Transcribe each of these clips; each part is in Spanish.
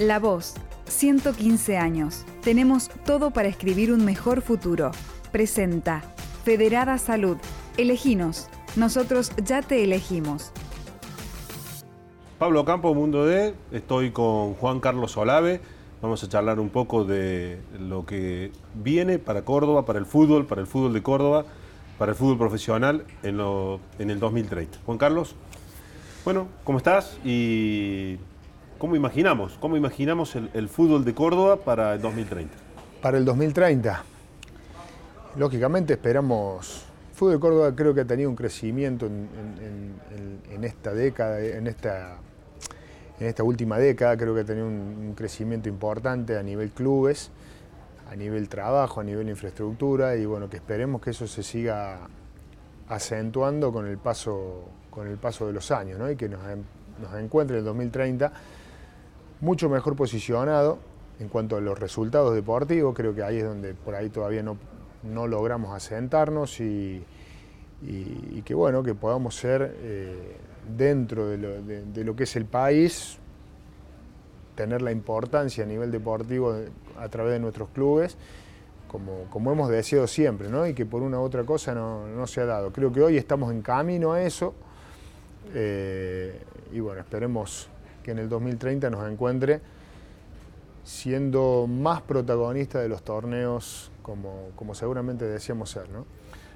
La Voz, 115 años. Tenemos todo para escribir un mejor futuro. Presenta Federada Salud. Eleginos. Nosotros ya te elegimos. Pablo Campo, Mundo D. Estoy con Juan Carlos Olave. Vamos a charlar un poco de lo que viene para Córdoba, para el fútbol, para el fútbol de Córdoba, para el fútbol profesional en, en el 2030. Juan Carlos, bueno, ¿cómo estás? Y ¿Cómo imaginamos? ¿Cómo imaginamos el, fútbol de Córdoba para el 2030? Para el 2030, lógicamente esperamos. El fútbol de Córdoba creo que ha tenido un crecimiento en, esta década, en esta, en esta última década, creo que ha tenido un, crecimiento importante a nivel clubes, a nivel trabajo, a nivel infraestructura y bueno, que esperemos que eso se siga acentuando con el paso, con el paso de los años ¿no? y que nos, nos encuentre en el 2030 mucho mejor posicionado en cuanto a los resultados deportivos, creo que ahí es donde por ahí todavía no, no logramos asentarnos y, y, que bueno, que podamos ser eh, dentro de lo, de, lo, que es el país, tener la importancia a nivel deportivo a través de nuestros clubes, como, como hemos deseado siempre, ¿no? y que por una u otra cosa no, no, se ha dado. Creo que hoy estamos en camino a eso eh, y bueno, esperemos que en el 2030 nos encuentre siendo más protagonista de los torneos como, como seguramente decíamos ser. ¿no?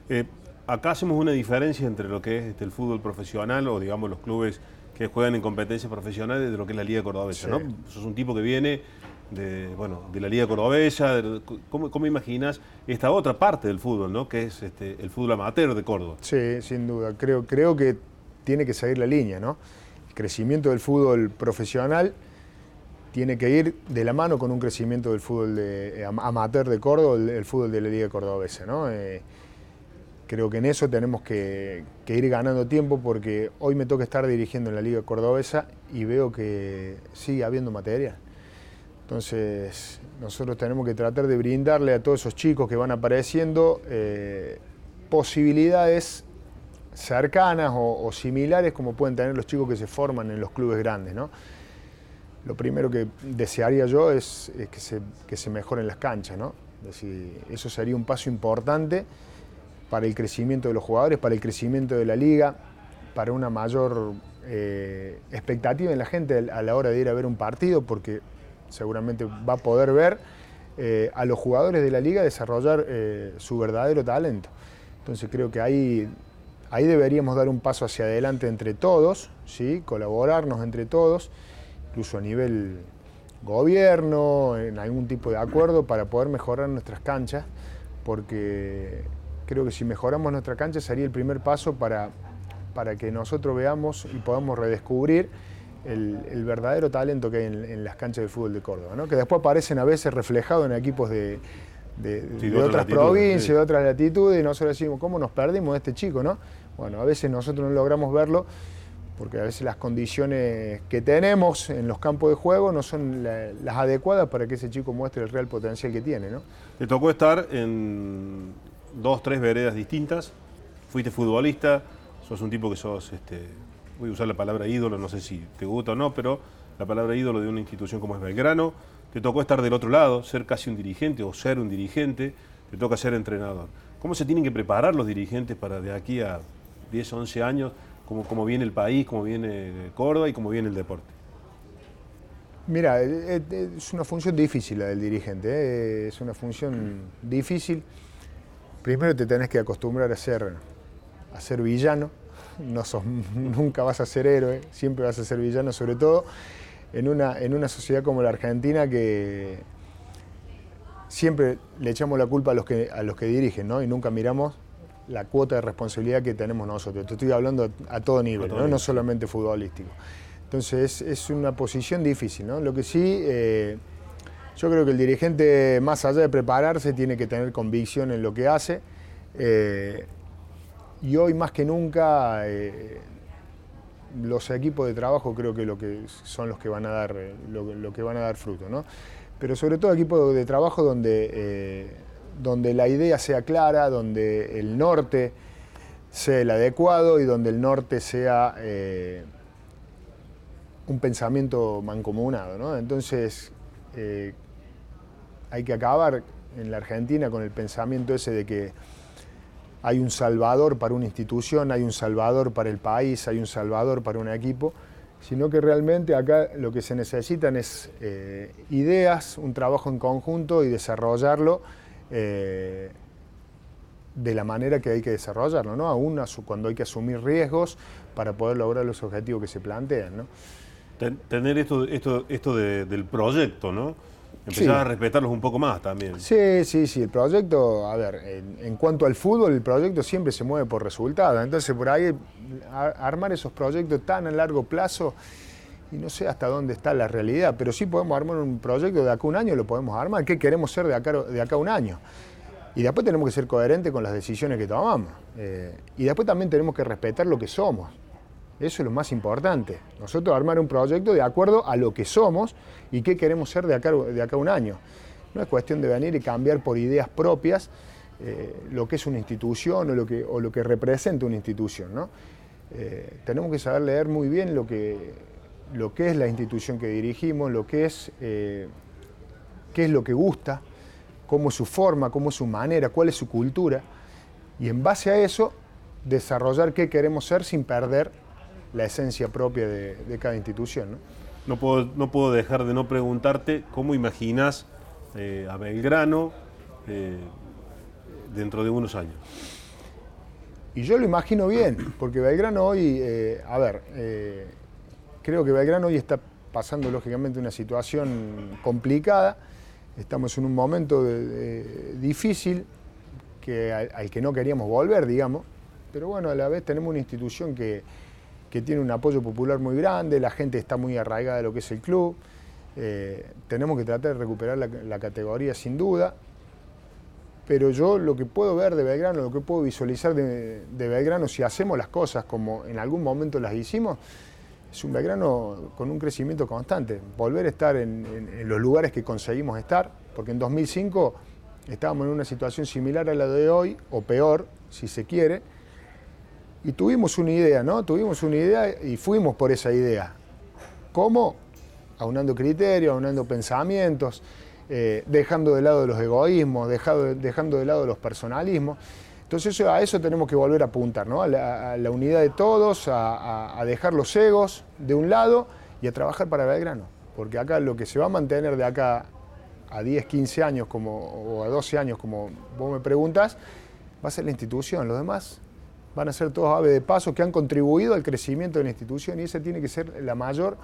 Eh, acá hacemos una diferencia entre lo que es este, el fútbol profesional o digamos los clubes que juegan en competencias profesionales de lo que es la Liga Cordobesa. ¿no? Sos un tipo que viene de, bueno, de la Liga Cordobesa. ¿cómo, ¿cómo, imaginas esta otra parte del fútbol, ¿no? que es este, el fútbol amateur de Córdoba? Sí, sin duda. Creo, creo que tiene que seguir la línea. ¿no? Crecimiento del fútbol profesional tiene que ir de la mano con un crecimiento del fútbol eh, amateur de Córdoba, el, fútbol de la Liga Cordobesa. Eh, creo que en eso tenemos que, ir ganando tiempo porque hoy me toca estar dirigiendo en la Liga Cordobesa y veo que sigue habiendo material. Entonces, nosotros tenemos que tratar de brindarle a todos esos chicos que van apareciendo eh, posibilidades cercanas o, similares como pueden tener los chicos que se forman en los clubes grandes. ¿no? Lo primero que desearía yo es, que, se, mejoren las canchas. ¿no? eso sería un paso importante para el crecimiento de los jugadores, para el crecimiento de la liga, para una mayor eh, expectativa en la gente a la hora de ir a ver un partido, porque seguramente va a poder ver eh, a los jugadores de la liga desarrollar eh, su verdadero talento. Entonces creo que ahí Ahí deberíamos dar un paso hacia adelante entre todos, ¿sí? colaborarnos entre todos, incluso a nivel gobierno, en algún tipo de acuerdo para poder mejorar nuestras canchas, porque creo que si mejoramos nuestra cancha sería el primer paso para, para que nosotros veamos y podamos redescubrir el, verdadero talento que hay en, las canchas de fútbol de Córdoba, ¿no? que después aparecen a veces reflejados en equipos de, otras provincias, de otras latitudes, y nosotros decimos, ¿cómo nos perdimos de este chico? ¿no? Bueno, a veces nosotros no logramos verlo porque a veces las condiciones que tenemos en los campos de juego no son las adecuadas para que ese chico muestre el real potencial que tiene. ¿no? Te tocó estar en dos, tres veredas distintas, fuiste futbolista, sos un tipo que sos, este, voy a usar la palabra ídolo, no sé si te gusta o no, pero la palabra ídolo de una institución como es Belgrano, te tocó estar del otro lado, ser casi un dirigente o ser un dirigente, te toca ser entrenador. ¿Cómo se tienen que preparar los dirigentes para de aquí a 10, 11 años, cómo, viene el país, cómo viene Córdoba y cómo viene el deporte? Mira, eh, eh, es una función difícil la del dirigente, eh, es una función difícil. Primero te tenés que acostumbrar a ser, a ser villano, no nunca vas a ser héroe, siempre vas a ser villano, sobre todo en una, en una sociedad como la Argentina que siempre le echamos la culpa a los que, a los que dirigen ¿no? y nunca miramos la cuota de responsabilidad que tenemos nosotros. Te estoy hablando a, todo nivel, ¿no? solamente futbolístico. Entonces es, una posición difícil. ¿no? Lo que sí, eh, yo creo que el dirigente, más allá de prepararse, tiene que tener convicción en lo que hace. Eh, y hoy más que nunca eh, los equipos de trabajo creo que, lo que son los que van a dar, lo, que van a dar fruto. ¿no? Pero sobre todo equipos de trabajo donde donde la idea sea clara, donde el norte sea el adecuado y donde el norte sea eh, un pensamiento mancomunado. Entonces, eh, hay que acabar en la Argentina con el pensamiento ese de que hay un salvador para una institución, hay un salvador para el país, hay un salvador para un equipo, sino que realmente acá lo que se necesitan es eh, ideas, un trabajo en conjunto y desarrollarlo eh, de la manera que hay que desarrollarlo, ¿no? aún cuando hay que asumir riesgos para poder lograr los objetivos que se plantean. ¿no? Tener esto, esto, esto del proyecto, ¿no? Empezar a respetarlos un poco más también. Sí, sí, sí. El proyecto, a ver, en, cuanto al fútbol, el proyecto siempre se mueve por resultados. Entonces, por ahí, armar esos proyectos tan a largo plazo, y no sé hasta dónde está la realidad, pero sí podemos armar un proyecto de acá a un año, lo podemos armar. ¿Qué queremos ser de acá, de acá a un año? Y después tenemos que ser coherentes con las decisiones que tomamos. Eh, y después también tenemos que respetar lo que somos. Eso es lo más importante. Nosotros armar un proyecto de acuerdo a lo que somos y qué queremos ser de acá, de acá a un año. No es cuestión de venir y cambiar por ideas propias eh, lo que es una institución o lo que, o lo que representa una institución. Eh, tenemos que saber leer muy bien lo que, lo que es la institución que dirigimos, lo que es, eh, qué es lo que gusta, cómo es su forma, cómo es su manera, cuál es su cultura, y en base a eso desarrollar qué queremos ser sin perder la esencia propia de, cada institución. ¿no? puedo, no puedo dejar de no preguntarte cómo imaginas eh, a Belgrano eh, dentro de unos años. Y yo lo imagino bien, porque Belgrano hoy, eh, a ver, creo que Belgrano hoy está pasando lógicamente una situación complicada, estamos en un momento difícil que, al que no queríamos volver, digamos, pero bueno, a la vez tenemos una institución que, tiene un apoyo popular muy grande, la gente está muy arraigada de lo que es el club. Eh, tenemos que tratar de recuperar la, categoría sin duda, pero yo lo que puedo ver de Belgrano, lo que puedo visualizar de, Belgrano, si hacemos las cosas como en algún momento las hicimos, es un Belgrano con un crecimiento constante, volver a estar en, los lugares que conseguimos estar, porque en 2005 estábamos en una situación similar a la de hoy, o peor, si se quiere, y tuvimos una idea, ¿no? Tuvimos una idea y fuimos por esa idea. ¿Cómo? Aunando criterios, aunando pensamientos, eh, dejando de lado los egoísmos, dejando, dejando de lado los personalismos. Entonces a eso tenemos que volver a apuntar, ¿no? a, la, unidad de todos, a, dejar los egos de un lado y a trabajar para Belgrano. Porque acá lo que se va a mantener de acá a 10, 15 años como, o a 12 años, como vos me preguntas, va a ser la institución. Los demás van a ser todos aves de paso que han contribuido al crecimiento de la institución y esa tiene que ser la mayor,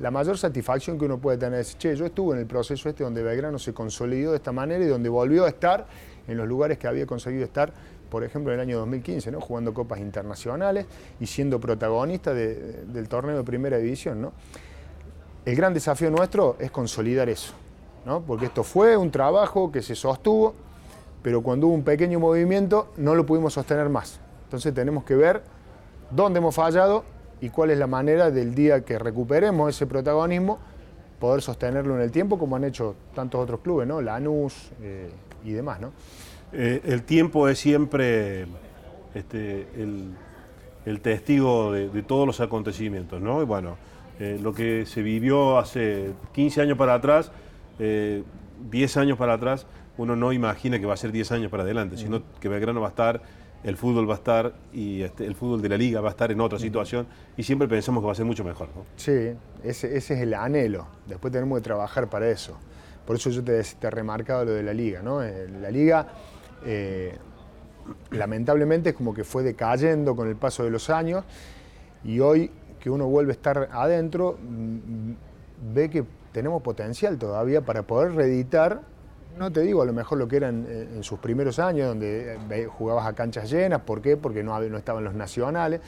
la mayor satisfacción que uno puede tener. che, yo estuve en el proceso este donde Belgrano se consolidó de esta manera y donde volvió a estar en los lugares que había conseguido estar, por ejemplo, en el año 2015, ¿no? jugando copas internacionales y siendo protagonista del torneo de primera división. ¿no? El gran desafío nuestro es consolidar eso, ¿no? porque esto fue un trabajo que se sostuvo, pero cuando hubo un pequeño movimiento no lo pudimos sostener más. Entonces tenemos que ver dónde hemos fallado y cuál es la manera del día que recuperemos ese protagonismo, poder sostenerlo en el tiempo como han hecho tantos otros clubes, ¿no? Lanús eh, y demás, ¿no? Eh, el tiempo es siempre este, el, testigo de, todos los acontecimientos, ¿no? Y bueno, eh, lo que se vivió hace 15 años para atrás, 10 años para atrás, uno no imagina que va a ser 10 años para adelante, sino que Belgrano va a estar el fútbol va a estar y este, el fútbol de la liga va a estar en otra situación y siempre pensamos que va a ser mucho mejor. Sí, ese, es el anhelo. Después tenemos que trabajar para eso. Por eso yo te, he remarcado lo de la liga. ¿no? Eh, la liga, eh, lamentablemente, es como que fue decayendo con el paso de los años y hoy que uno vuelve a estar adentro, mm, ve que tenemos potencial todavía para poder reeditar no te digo a lo mejor lo que era en, sus primeros años, donde eh, jugabas a canchas llenas, ¿por qué? Porque no, no estaban los nacionales,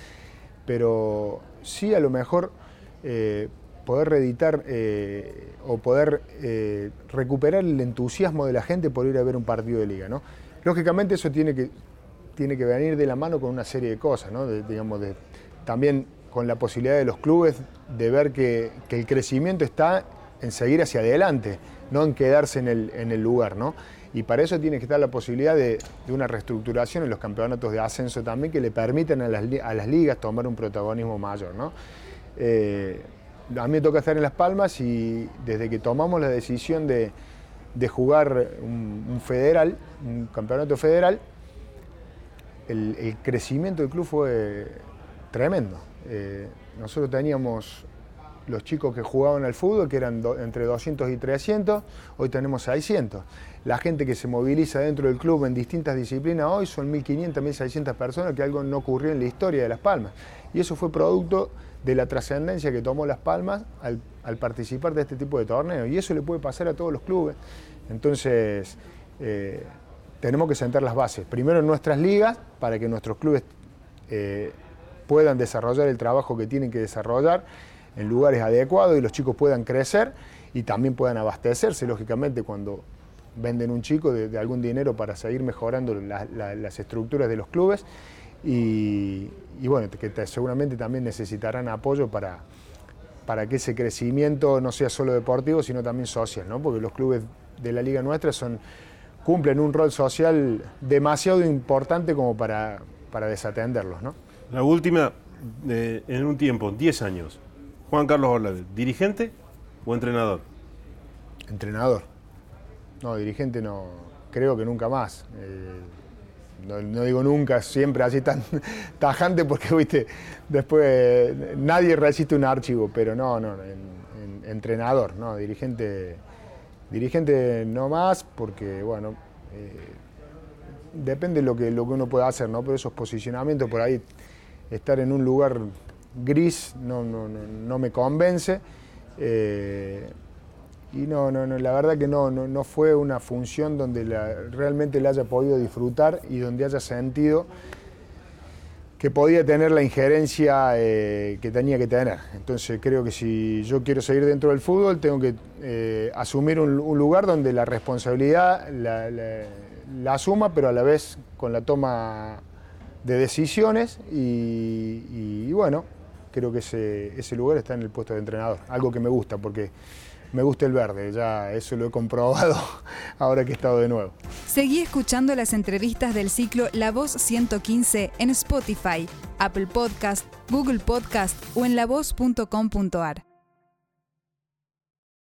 pero sí a lo mejor eh, poder reeditar o poder recuperar el entusiasmo de la gente por ir a ver un partido de liga. ¿no? Lógicamente eso tiene que, tiene que venir de la mano con una serie de cosas, ¿no? digamos, de, también con la posibilidad de los clubes de ver que, el crecimiento está en seguir hacia adelante no en quedarse en el, lugar, ¿no? Y para eso tiene que estar la posibilidad de, una reestructuración en los campeonatos de ascenso también que le permitan a las, ligas tomar un protagonismo mayor, ¿no? Eh, a mí me toca estar en Las Palmas y desde que tomamos la decisión de, jugar un, federal, un campeonato federal, el, crecimiento del club fue tremendo. Eh, nosotros teníamos los chicos que jugaban al fútbol, que eran entre 200 y 300, hoy tenemos 600. La gente que se moviliza dentro del club en distintas disciplinas hoy son 1.500, 1.600 personas, que algo no ocurrió en la historia de Las Palmas. Y eso fue producto de la trascendencia que tomó Las Palmas al, participar de este tipo de torneos. Y eso le puede pasar a todos los clubes. Entonces, eh, tenemos que sentar las bases. Primero en nuestras ligas, para que nuestros clubes eh, puedan desarrollar el trabajo que tienen que desarrollar en lugares adecuados y los chicos puedan crecer y también puedan abastecerse, lógicamente, cuando venden un chico de, algún dinero para seguir mejorando las estructuras de los clubes y, bueno, que seguramente también necesitarán apoyo para, para que ese crecimiento no sea solo deportivo, sino también social, ¿no? porque los clubes de la liga nuestra son, cumplen un rol social demasiado importante como para, para desatenderlos. ¿no? La última, en un tiempo, 10 años, Juan Carlos Orlave, ¿dirigente o entrenador? Entrenador. No, dirigente no, creo que nunca más. Eh, no, digo nunca, siempre así tan tajante porque, viste, después nadie resiste un archivo, pero no, no, entrenador, no, dirigente, dirigente no más porque, bueno, eh, depende de lo que, lo que uno pueda hacer, ¿no? Pero esos posicionamientos por ahí, estar en un lugar gris no, no, no, me convence. Eh, y no, no, no, la verdad que no, no, fue una función donde realmente la haya podido disfrutar y donde haya sentido que podía tener la injerencia eh, que tenía que tener. Entonces creo que si yo quiero seguir dentro del fútbol, tengo que eh, asumir un, lugar donde la responsabilidad la, asuma, pero a la vez con la toma de decisiones y bueno, creo que ese, ese lugar está en el puesto de entrenador, algo que me gusta porque me gusta el verde, ya eso lo he comprobado ahora que he estado de nuevo. Seguí escuchando las entrevistas del ciclo La Voz 115 en Spotify, Apple Podcast, Google Podcast o en lavoz.com.ar.